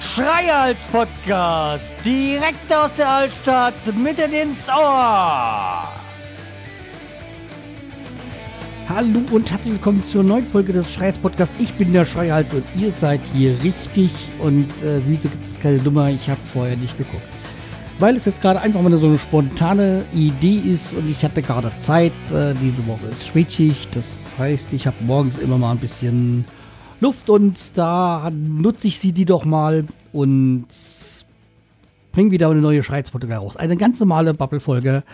Schreihals Podcast, direkt aus der Altstadt, mitten ins Ohr. Hallo und herzlich willkommen zur neuen Folge des Schreihals Podcast. Ich bin der Schreihals und ihr seid hier richtig. Und äh, wieso gibt es keine Nummer? Ich habe vorher nicht geguckt. Weil es jetzt gerade einfach mal so eine spontane Idee ist und ich hatte gerade Zeit. Äh, diese Woche ist Spätschicht. Das heißt, ich habe morgens immer mal ein bisschen Luft und da nutze ich sie die doch mal und bringe wieder eine neue Schreizfolge raus. Eine ganz normale Bubble-Folge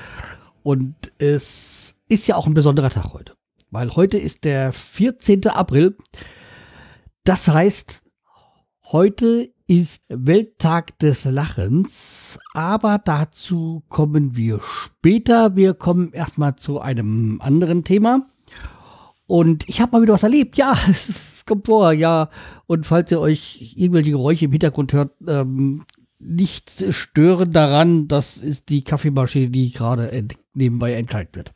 und es ist ja auch ein besonderer Tag heute, weil heute ist der 14. April. Das heißt, heute ist Welttag des Lachens, aber dazu kommen wir später. Wir kommen erstmal zu einem anderen Thema. Und ich habe mal wieder was erlebt. Ja, es kommt vor, ja. Und falls ihr euch irgendwelche Geräusche im Hintergrund hört, ähm, nicht stören daran. Das ist die Kaffeemaschine, die gerade ent nebenbei entkalkt wird.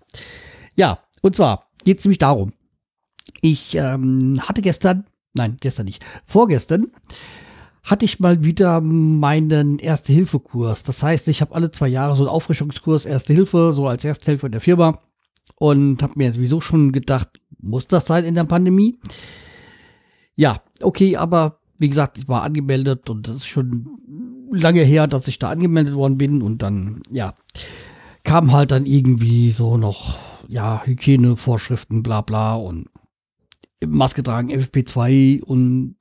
Ja, und zwar geht es nämlich darum. Ich ähm, hatte gestern, nein, gestern nicht, vorgestern hatte ich mal wieder meinen Erste-Hilfe-Kurs. Das heißt, ich habe alle zwei Jahre so einen Auffrischungskurs Erste Hilfe, so als Ersthelfer in der Firma. Und habe mir sowieso schon gedacht, muss das sein in der Pandemie? Ja, okay, aber wie gesagt, ich war angemeldet und das ist schon lange her, dass ich da angemeldet worden bin und dann, ja, kam halt dann irgendwie so noch, ja, Hygienevorschriften, bla bla und Maske tragen, FFP2 und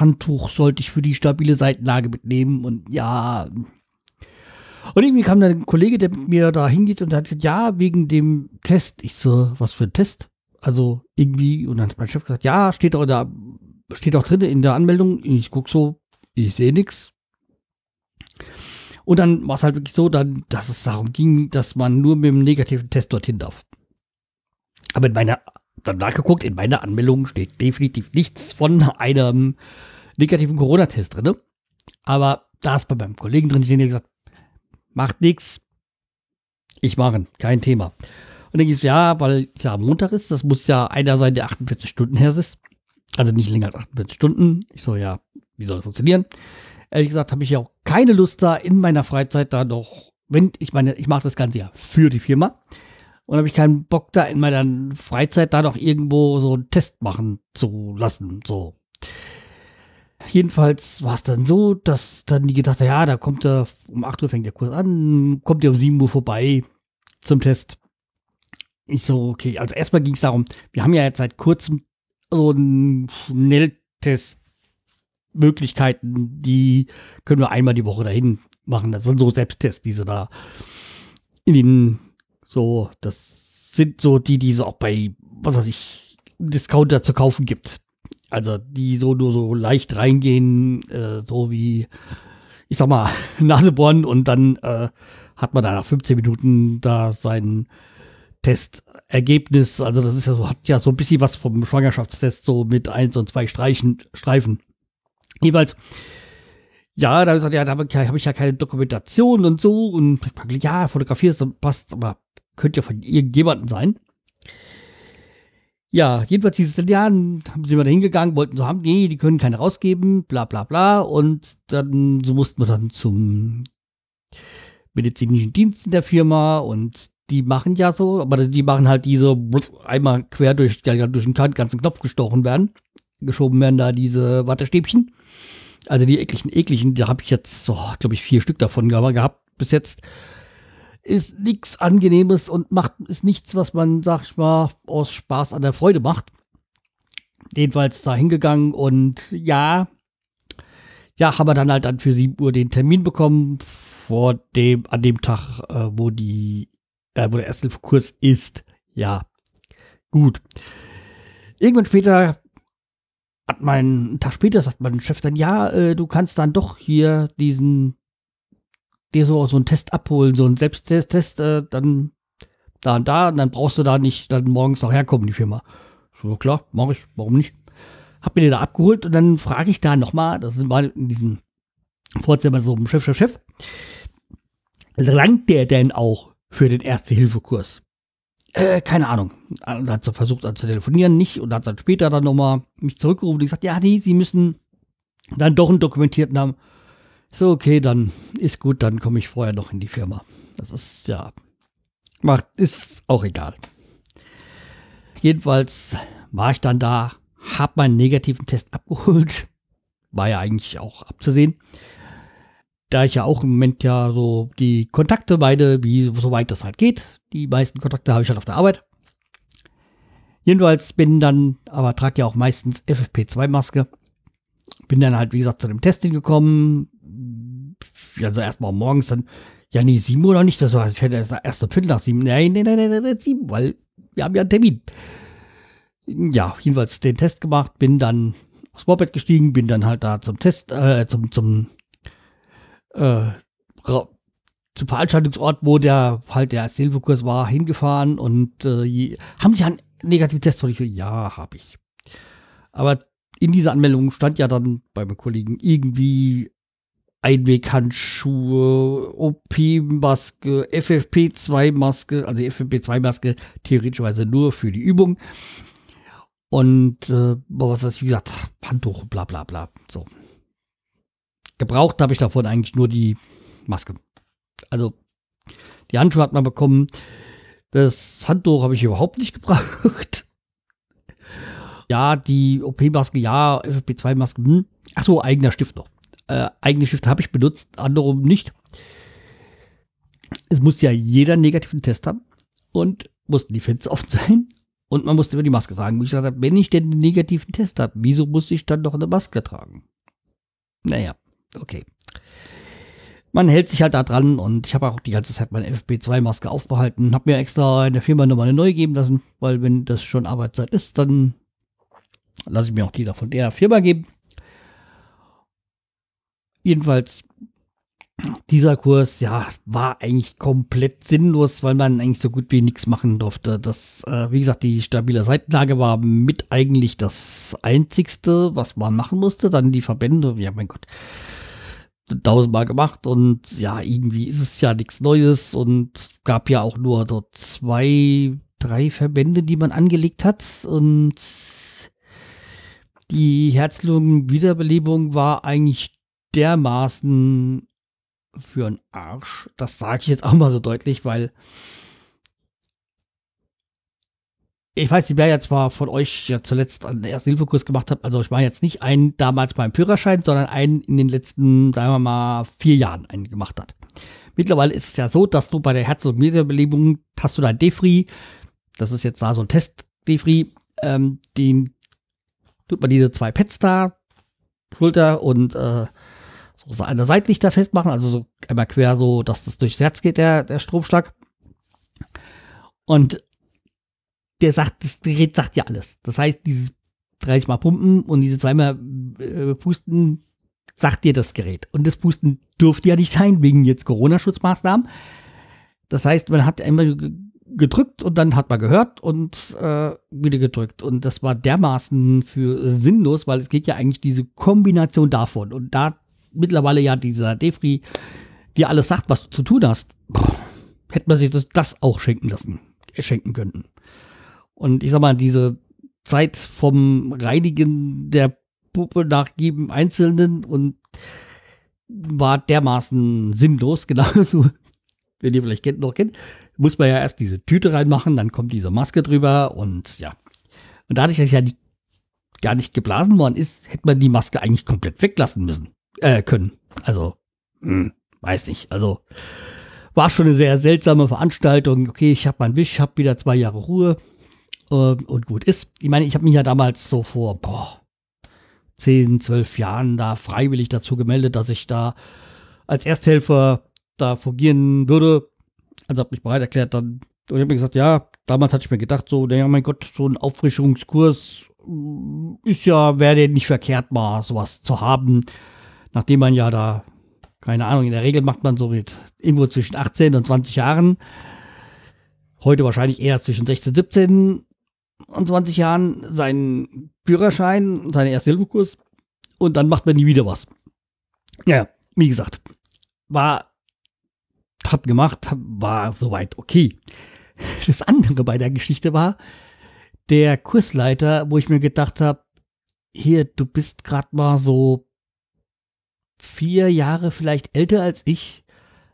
Handtuch sollte ich für die stabile Seitenlage mitnehmen und ja. Und irgendwie kam dann ein Kollege, der mit mir da hingeht und hat gesagt, ja, wegen dem Test. Ich so, was für ein Test? Also irgendwie, und dann hat mein Chef gesagt, ja, steht auch, da, steht auch drin in der Anmeldung. Ich guck so, ich sehe nichts. Und dann war es halt wirklich so, dann, dass es darum ging, dass man nur mit dem negativen Test dorthin darf. Aber in meiner, dann nachgeguckt, in meiner Anmeldung steht definitiv nichts von einem negativen Corona-Test drin. Aber da ist bei meinem Kollegen drin der gesagt, macht nichts. Ich mache, kein Thema. Und dann hieß ja, weil es ja Montag ist, das muss ja einer sein, der 48 Stunden her ist. Also nicht länger als 48 Stunden. Ich so, ja, wie soll das funktionieren? Ehrlich gesagt habe ich ja auch keine Lust da in meiner Freizeit da noch, wenn, ich meine, ich mache das Ganze ja für die Firma. Und habe ich keinen Bock da in meiner Freizeit da noch irgendwo so einen Test machen zu lassen. So. Jedenfalls war es dann so, dass dann die gedacht haben, ja, da kommt er, um 8 Uhr fängt der Kurs an, kommt er um 7 Uhr vorbei zum Test. Ich so, okay, also erstmal ging es darum, wir haben ja jetzt seit kurzem so einen Schnelltest Möglichkeiten, die können wir einmal die Woche dahin machen. Das sind so Selbsttests, diese da in den, so, das sind so die, die es auch bei, was weiß ich, Discounter zu kaufen gibt. Also die so nur so leicht reingehen, äh, so wie, ich sag mal, Nasebohren und dann äh, hat man da nach 15 Minuten da seinen Testergebnis, also das ist ja so, hat ja so ein bisschen was vom Schwangerschaftstest, so mit eins und zwei Streichen, Streifen. Jeweils, ja, da habe ich gesagt, ja, da habe hab ich ja keine Dokumentation und so und ja, fotografierst, passt, aber könnte ja von irgendjemandem sein. Ja, jedenfalls hieß es dann, ja, sind wir da hingegangen, wollten so haben, nee, die können keine rausgeben, bla bla bla. Und dann, so mussten wir dann zum medizinischen Dienst in der Firma und die machen ja so, aber die machen halt diese einmal quer durch, durch den ganzen Knopf gestochen werden. Geschoben werden da diese Wattestäbchen. Also die ekligen, ekligen, da habe ich jetzt, so, glaube ich, vier Stück davon gehabt bis jetzt. Ist nichts Angenehmes und macht, ist nichts, was man, sag ich mal, aus Spaß an der Freude macht. Jedenfalls da hingegangen und ja, ja, haben wir dann halt dann für 7 Uhr den Termin bekommen, vor dem, an dem Tag, äh, wo die äh, wo der Ersthilfekurs ist. Ja, gut. Irgendwann später hat mein, einen Tag später sagt mein Chef dann, ja, äh, du kannst dann doch hier diesen, dir so, so einen Test abholen, so einen Selbsttest, äh, dann da und da, und dann brauchst du da nicht dann morgens noch herkommen, die Firma. So, klar, mach ich, warum nicht? Hab mir den da abgeholt und dann frage ich da nochmal, das ist mal in diesem Vorzimmer so Chef, Chef, Chef, langt der denn auch für den Erste-Hilfe-Kurs. Äh, keine Ahnung. Und hat so versucht zu telefonieren, nicht. Und hat dann später dann nochmal mich zurückgerufen und gesagt, ja, nee, sie müssen dann doch einen dokumentierten haben. So, okay, dann ist gut, dann komme ich vorher noch in die Firma. Das ist ja, macht, ist auch egal. Jedenfalls war ich dann da, hab meinen negativen Test abgeholt. War ja eigentlich auch abzusehen. Da ich ja auch im Moment ja so die Kontakte beide, wie soweit das halt geht. Die meisten Kontakte habe ich halt auf der Arbeit. Jedenfalls bin dann, aber trage ja auch meistens FFP2-Maske. Bin dann halt, wie gesagt, zu dem Testing gekommen. Also erstmal morgens dann, ja, nee, sieben oder nicht, das war erst um Viertel nach sieben. Nein, nein, nein, nein, nein, sieben, weil wir haben ja einen Termin. Ja, jedenfalls den Test gemacht, bin dann aufs Moped gestiegen, bin dann halt da zum Test, äh, zum, zum, äh, zum Veranstaltungsort, wo der halt der Hilfekurs war, hingefahren und äh, haben Sie einen negativen Test von ich? Ja, habe ich. Aber in dieser Anmeldung stand ja dann bei meinem Kollegen irgendwie Einweghandschuhe, OP-Maske, FFP2-Maske, also die FFP2-Maske theoretischerweise nur für die Übung. Und äh, was ist, wie gesagt, Handtuch, bla bla bla. So. Gebraucht habe ich davon eigentlich nur die Maske. Also, die Handschuhe hat man bekommen. Das Handtuch habe ich überhaupt nicht gebraucht. ja, die OP-Maske, ja, FFP2-Maske, hm. Achso, eigener Stift noch äh, eigene Stifte habe ich benutzt, andere nicht. Es muss ja jeder negativen Test haben und mussten die Fenster offen sein und man musste über die Maske tragen. Wie ich gesagt habe, wenn ich denn einen negativen Test habe, wieso muss ich dann noch eine Maske tragen? Naja, okay. Man hält sich halt da dran und ich habe auch die ganze Zeit meine FP2-Maske aufbehalten. Habe mir extra in der Firma nochmal eine neue geben lassen, weil wenn das schon Arbeitszeit ist, dann lasse ich mir auch die da von der Firma geben. Jedenfalls, dieser Kurs, ja, war eigentlich komplett sinnlos, weil man eigentlich so gut wie nichts machen durfte. Das, äh, wie gesagt, die stabile Seitenlage war mit eigentlich das einzigste, was man machen musste. Dann die Verbände, ja, mein Gott, tausendmal gemacht und ja, irgendwie ist es ja nichts Neues und gab ja auch nur so zwei, drei Verbände, die man angelegt hat und die Herz-Lungen-Wiederbelebung war eigentlich dermaßen für einen Arsch. Das sage ich jetzt auch mal so deutlich, weil ich weiß nicht, wer ja zwar von euch ja zuletzt einen Erste-Hilfe-Kurs gemacht hat. Also ich war jetzt nicht einen damals beim Führerschein, sondern einen in den letzten, sagen wir mal, vier Jahren einen gemacht hat. Mittlerweile ist es ja so, dass du bei der Herz- und Meterbelebung hast du dein Defri. Das ist jetzt da so ein Test-Defri. Ähm, den tut man diese zwei Pads da, Schulter und äh, so eine Seitlichter festmachen, also so einmal quer so, dass das durchs Herz geht, der, der Stromschlag. Und der sagt, das Gerät sagt ja alles. Das heißt, dieses 30 Mal pumpen und diese zweimal äh, pusten, sagt dir das Gerät. Und das Pusten durfte ja nicht sein, wegen jetzt Corona-Schutzmaßnahmen. Das heißt, man hat einmal gedrückt und dann hat man gehört und äh, wieder gedrückt. Und das war dermaßen für sinnlos, weil es geht ja eigentlich diese Kombination davon. Und da mittlerweile ja dieser Defri dir alles sagt, was du zu tun hast, hätte man sich das, das auch schenken lassen, äh, schenken können. Und ich sag mal, diese Zeit vom Reinigen der Puppe nach jedem Einzelnen und war dermaßen sinnlos, genauso, wenn ihr vielleicht kennt, noch kennt, muss man ja erst diese Tüte reinmachen, dann kommt diese Maske drüber und ja. Und dadurch, dass ja nicht, gar nicht geblasen worden ist, hätte man die Maske eigentlich komplett weglassen müssen äh, können. Also, hm, weiß nicht. Also, war schon eine sehr seltsame Veranstaltung. Okay, ich habe meinen Wisch, habe wieder zwei Jahre Ruhe äh, und gut ist. Ich meine, ich habe mich ja damals so vor boah, 10, 12 Jahren da freiwillig dazu gemeldet, dass ich da als Ersthelfer da fungieren würde. Also habe mich bereit erklärt, dann und ich habe mir gesagt, ja, damals hatte ich mir gedacht, so, naja, mein Gott, so ein Auffrischungskurs mm, ist ja, wäre nicht verkehrt, mal sowas zu haben nachdem man ja da, keine Ahnung, in der Regel macht man so mit irgendwo zwischen 18 und 20 Jahren, heute wahrscheinlich eher zwischen 16, 17 und 20 Jahren seinen Führerschein, seinen Erste-Hilfe-Kurs und dann macht man nie wieder was. Ja, wie gesagt, war, hab gemacht, war soweit okay. das andere bei der Geschichte war, der Kursleiter, wo ich mir gedacht habe, hier, du bist gerade mal so vier Jahre vielleicht älter als ich,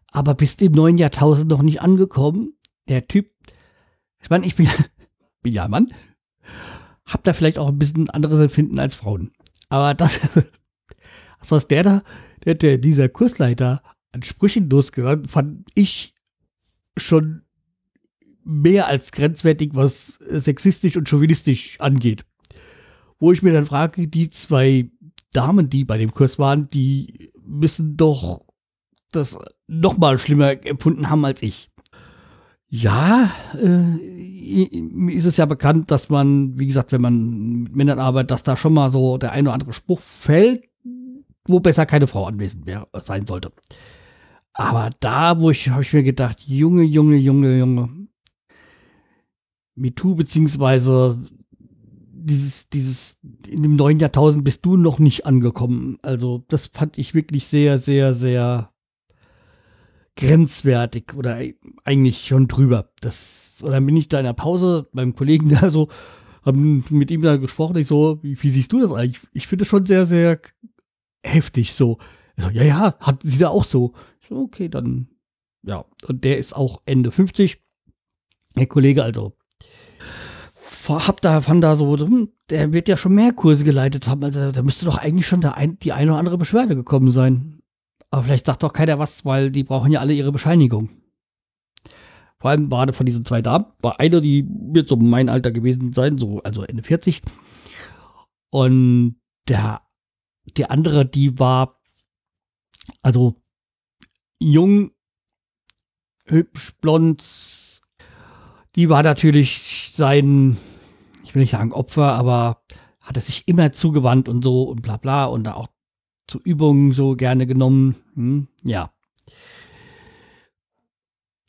aber bist im neuen Jahrtausend noch nicht angekommen. Der Typ, ich meine, ich bin, bin ja ein Mann, hab da vielleicht auch ein bisschen anderes Empfinden als Frauen. Aber das, also was der da, der, der, dieser Kursleiter an Sprüchen losgerannt, fand ich schon mehr als grenzwertig, was sexistisch und chauvinistisch angeht. Wo ich mir dann frage, die zwei Damen, die bei dem Kurs waren, die müssen doch das noch mal schlimmer empfunden haben als ich. Ja, äh, ist es ja bekannt, dass man, wie gesagt, wenn man mit Männern arbeitet, dass da schon mal so der eine oder andere Spruch fällt, wo besser keine Frau anwesend wäre, sein sollte. Aber da, wo ich, habe ich mir gedacht, Junge, Junge, Junge, Junge, MeToo beziehungsweise dieses, dieses, in dem neuen Jahrtausend bist du noch nicht angekommen. Also, das fand ich wirklich sehr, sehr, sehr grenzwertig oder eigentlich schon drüber. Das, oder bin ich da in der Pause beim Kollegen da so, haben mit ihm da gesprochen, ich so, wie, wie siehst du das eigentlich? Ich finde es schon sehr, sehr heftig so. So, ja, ja, hat sie da auch so. So, okay, dann, ja. Und der ist auch Ende 50. Der Kollege, also hab da, fand da so, hm, der wird ja schon mehr Kurse geleitet haben. Also da müsste doch eigentlich schon der ein, die eine oder andere Beschwerde gekommen sein. Aber vielleicht sagt doch keiner was, weil die brauchen ja alle ihre Bescheinigung. Vor allem war von diesen zwei Damen, war eine, die wird so mein Alter gewesen sein, so, also Ende 40. Und der, die andere, die war, also jung, hübsch, blond, die war natürlich sein, ich will nicht sagen Opfer, aber hatte sich immer zugewandt und so und bla bla und da auch zu Übungen so gerne genommen. Hm, ja.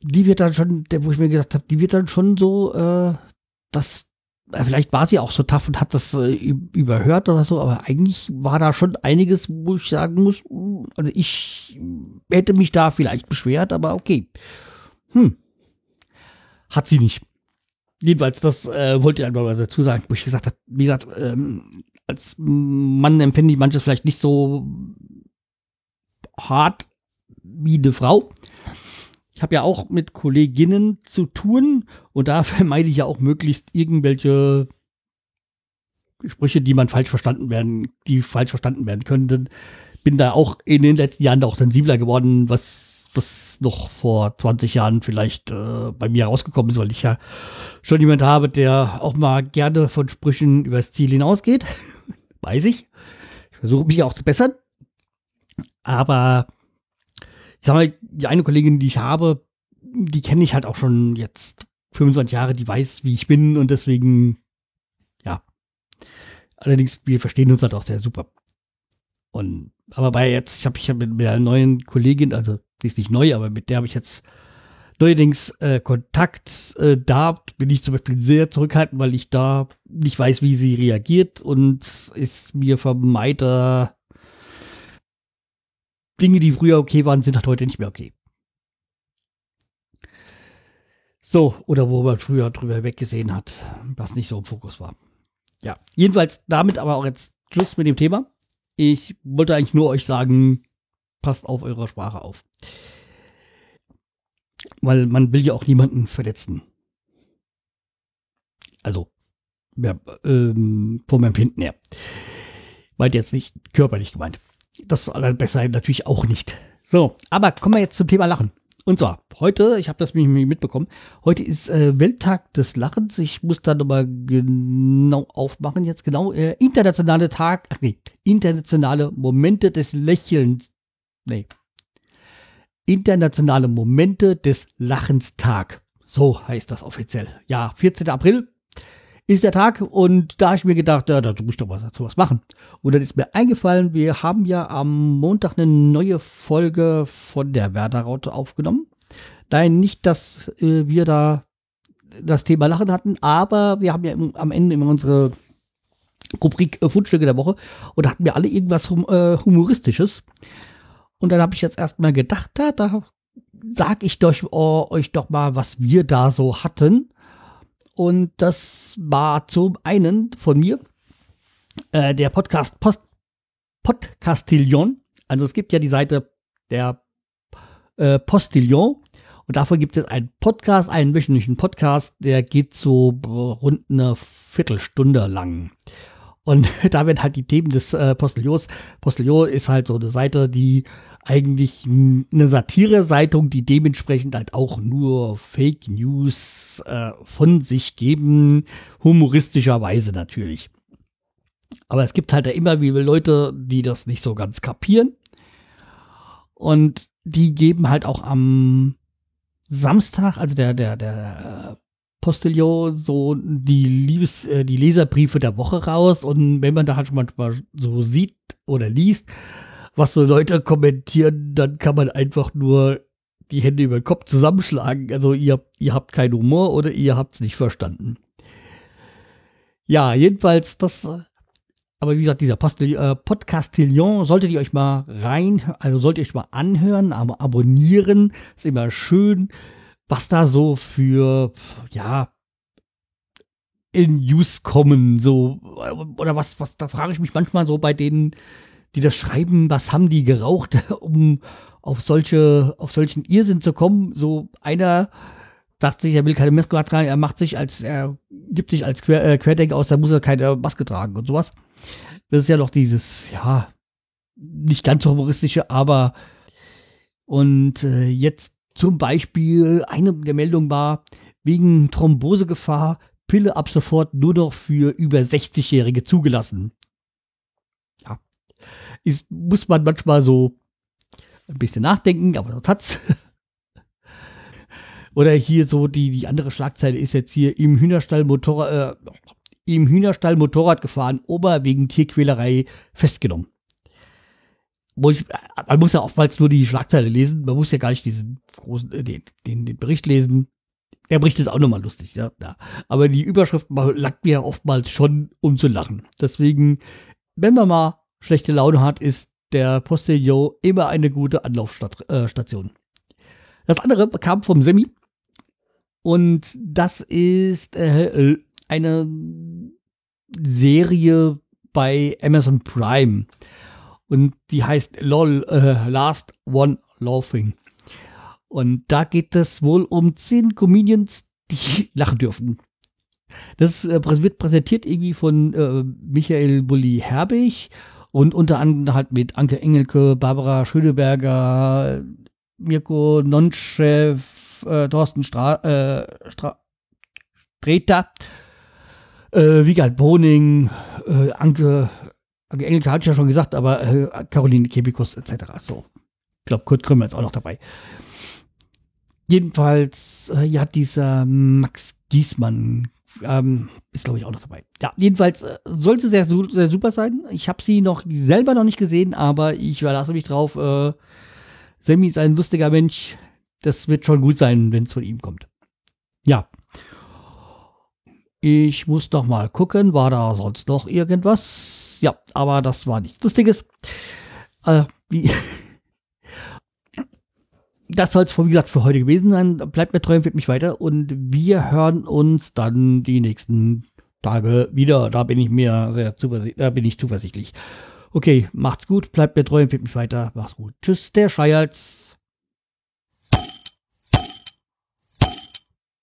Die wird dann schon, wo ich mir gedacht habe, die wird dann schon so, äh, das, äh, vielleicht war sie auch so tough und hat das äh, überhört oder so, aber eigentlich war da schon einiges, wo ich sagen muss, also ich hätte mich da vielleicht beschwert, aber okay. Hm. Hat sie nicht. Jedenfalls, das äh, wollte ich einfach mal dazu sagen, wo ich gesagt habe, wie gesagt, ähm, als Mann empfinde ich manches vielleicht nicht so hart wie eine Frau. Ich habe ja auch mit Kolleginnen zu tun und da vermeide ich ja auch möglichst irgendwelche Sprüche, die man falsch verstanden werden, die falsch verstanden werden könnten. Bin da auch in den letzten Jahren auch sensibler geworden, was was noch vor 20 Jahren vielleicht äh, bei mir rausgekommen ist, weil ich ja schon jemand habe, der auch mal gerne von Sprüchen übers Ziel hinausgeht. Weiß ich. Ich versuche mich auch zu bessern. Aber ich sag mal, die eine Kollegin, die ich habe, die kenne ich halt auch schon jetzt 25 Jahre, die weiß, wie ich bin und deswegen, ja. Allerdings, wir verstehen uns halt auch sehr super. Und aber bei jetzt, ich habe ich hab mit einer neuen Kollegin, also die ist nicht neu, aber mit der habe ich jetzt neuerdings äh, Kontakt. Äh, da bin ich zum Beispiel sehr zurückhaltend, weil ich da nicht weiß, wie sie reagiert und es mir vermeide, Dinge, die früher okay waren, sind halt heute nicht mehr okay. So, oder wo man früher drüber weggesehen hat, was nicht so im Fokus war. Ja, jedenfalls damit aber auch jetzt Schluss mit dem Thema. Ich wollte eigentlich nur euch sagen, passt auf eure Sprache auf. Weil man will ja auch niemanden verletzen. Also, ja, ähm, vom Empfinden her. Meint jetzt nicht körperlich gemeint. Das soll besser natürlich auch nicht. So, aber kommen wir jetzt zum Thema Lachen. Und zwar, heute, ich habe das nämlich mitbekommen, heute ist äh, Welttag des Lachens. Ich muss da nochmal genau aufmachen, jetzt genau. Äh, internationale Tag, ach nee, internationale Momente des Lächelns. Nee. Internationale Momente des Lachens Tag. So heißt das offiziell. Ja, 14. April ist der Tag und da habe ich mir gedacht, ja, da muss ich doch was dazu was machen. Und dann ist mir eingefallen, wir haben ja am Montag eine neue Folge von der Werder-Raute aufgenommen. Nein, nicht, dass äh, wir da das Thema Lachen hatten, aber wir haben ja im, am Ende immer unsere Rubrik äh, Fundstücke der Woche und da hatten wir alle irgendwas hum, äh, Humoristisches. Und dann habe ich jetzt erstmal gedacht, da, da sag ich doch, oh, euch doch mal, was wir da so hatten. Und das war zum einen von mir äh, der Podcast Post Podcastillon. Also es gibt ja die Seite der äh, Postillon. Und davon gibt es einen Podcast, einen wöchentlichen Podcast, der geht so rund eine Viertelstunde lang. Und da werden halt die Themen des äh, Postillons. Postillon ist halt so eine Seite, die eigentlich eine Satire-Zeitung, die dementsprechend halt auch nur Fake News äh, von sich geben, humoristischerweise natürlich. Aber es gibt halt da immer wieder Leute, die das nicht so ganz kapieren. Und die geben halt auch am Samstag, also der, der, der Postillon, so die Liebes, äh, die Leserbriefe der Woche raus. Und wenn man da halt manchmal so sieht oder liest, was so Leute kommentieren, dann kann man einfach nur die Hände über den Kopf zusammenschlagen. Also ihr, ihr habt keinen Humor oder ihr habt es nicht verstanden. Ja, jedenfalls, das, aber wie gesagt, dieser äh, Podcastillon solltet ihr euch mal rein, also solltet ihr euch mal anhören, aber abonnieren. Ist immer schön, was da so für, ja, in News kommen, so, oder was, was, da frage ich mich manchmal so bei denen, die das schreiben, was haben die geraucht, um auf solche, auf solchen Irrsinn zu kommen. So einer sagt sich, er will keine Maske tragen, er macht sich als, er gibt sich als Quer, äh, Querdenker aus, da muss er keine Maske tragen und sowas. Das ist ja doch dieses, ja, nicht ganz humoristische, aber und äh, jetzt zum Beispiel eine der Meldungen war, wegen Thrombosegefahr Pille ab sofort nur noch für über 60-Jährige zugelassen ist, muss man manchmal so ein bisschen nachdenken, aber das hat's. Oder hier so die, die andere Schlagzeile ist jetzt hier im Hühnerstall Motorrad, äh, im Hühnerstall Motorrad gefahren, Ober wegen Tierquälerei festgenommen. Man muss ja oftmals nur die Schlagzeile lesen, man muss ja gar nicht diesen großen, äh, den, den, den Bericht lesen. Der Bericht ist auch nochmal lustig, ja, ja. Aber die Überschrift langt mir ja oftmals schon, um zu lachen. Deswegen, wenn man mal schlechte Laune hat, ist der Postillon immer eine gute Anlaufstation. Äh, das andere kam vom Semi. Und das ist äh, eine Serie bei Amazon Prime. Und die heißt LOL, äh, Last One Laughing. Und da geht es wohl um zehn Comedians, die lachen dürfen. Das äh, wird präsentiert irgendwie von äh, Michael Bulli Herbig und unter anderem halt mit Anke Engelke, Barbara Schöneberger, Mirko Nonchef, äh, Thorsten äh, Stra Streter, äh, Wiegald Boning, äh, Anke Engelke hatte ich ja schon gesagt, aber äh, Caroline Kebikus etc. So. Ich glaube, Kurt Krümmer ist auch noch dabei. Jedenfalls äh, ja, dieser Max Giesmann ähm, ist, glaube ich, auch noch dabei. Ja, jedenfalls äh, sollte sehr, sehr super sein. Ich habe sie noch selber noch nicht gesehen, aber ich verlasse mich drauf. Äh, Sammy ist ein lustiger Mensch. Das wird schon gut sein, wenn es von ihm kommt. Ja. Ich muss doch mal gucken, war da sonst noch irgendwas? Ja, aber das war nichts Lustiges. Äh, das soll es, wie gesagt, für heute gewesen sein. Bleibt mir treu, empfiehlt mich weiter und wir hören uns dann die nächsten Tage wieder. Da bin ich mir sehr zuversichtlich, da bin ich zuversichtlich. Okay, macht's gut, bleibt mir treu, empfiehlt mich weiter. Macht's gut. Tschüss, der Scheierz.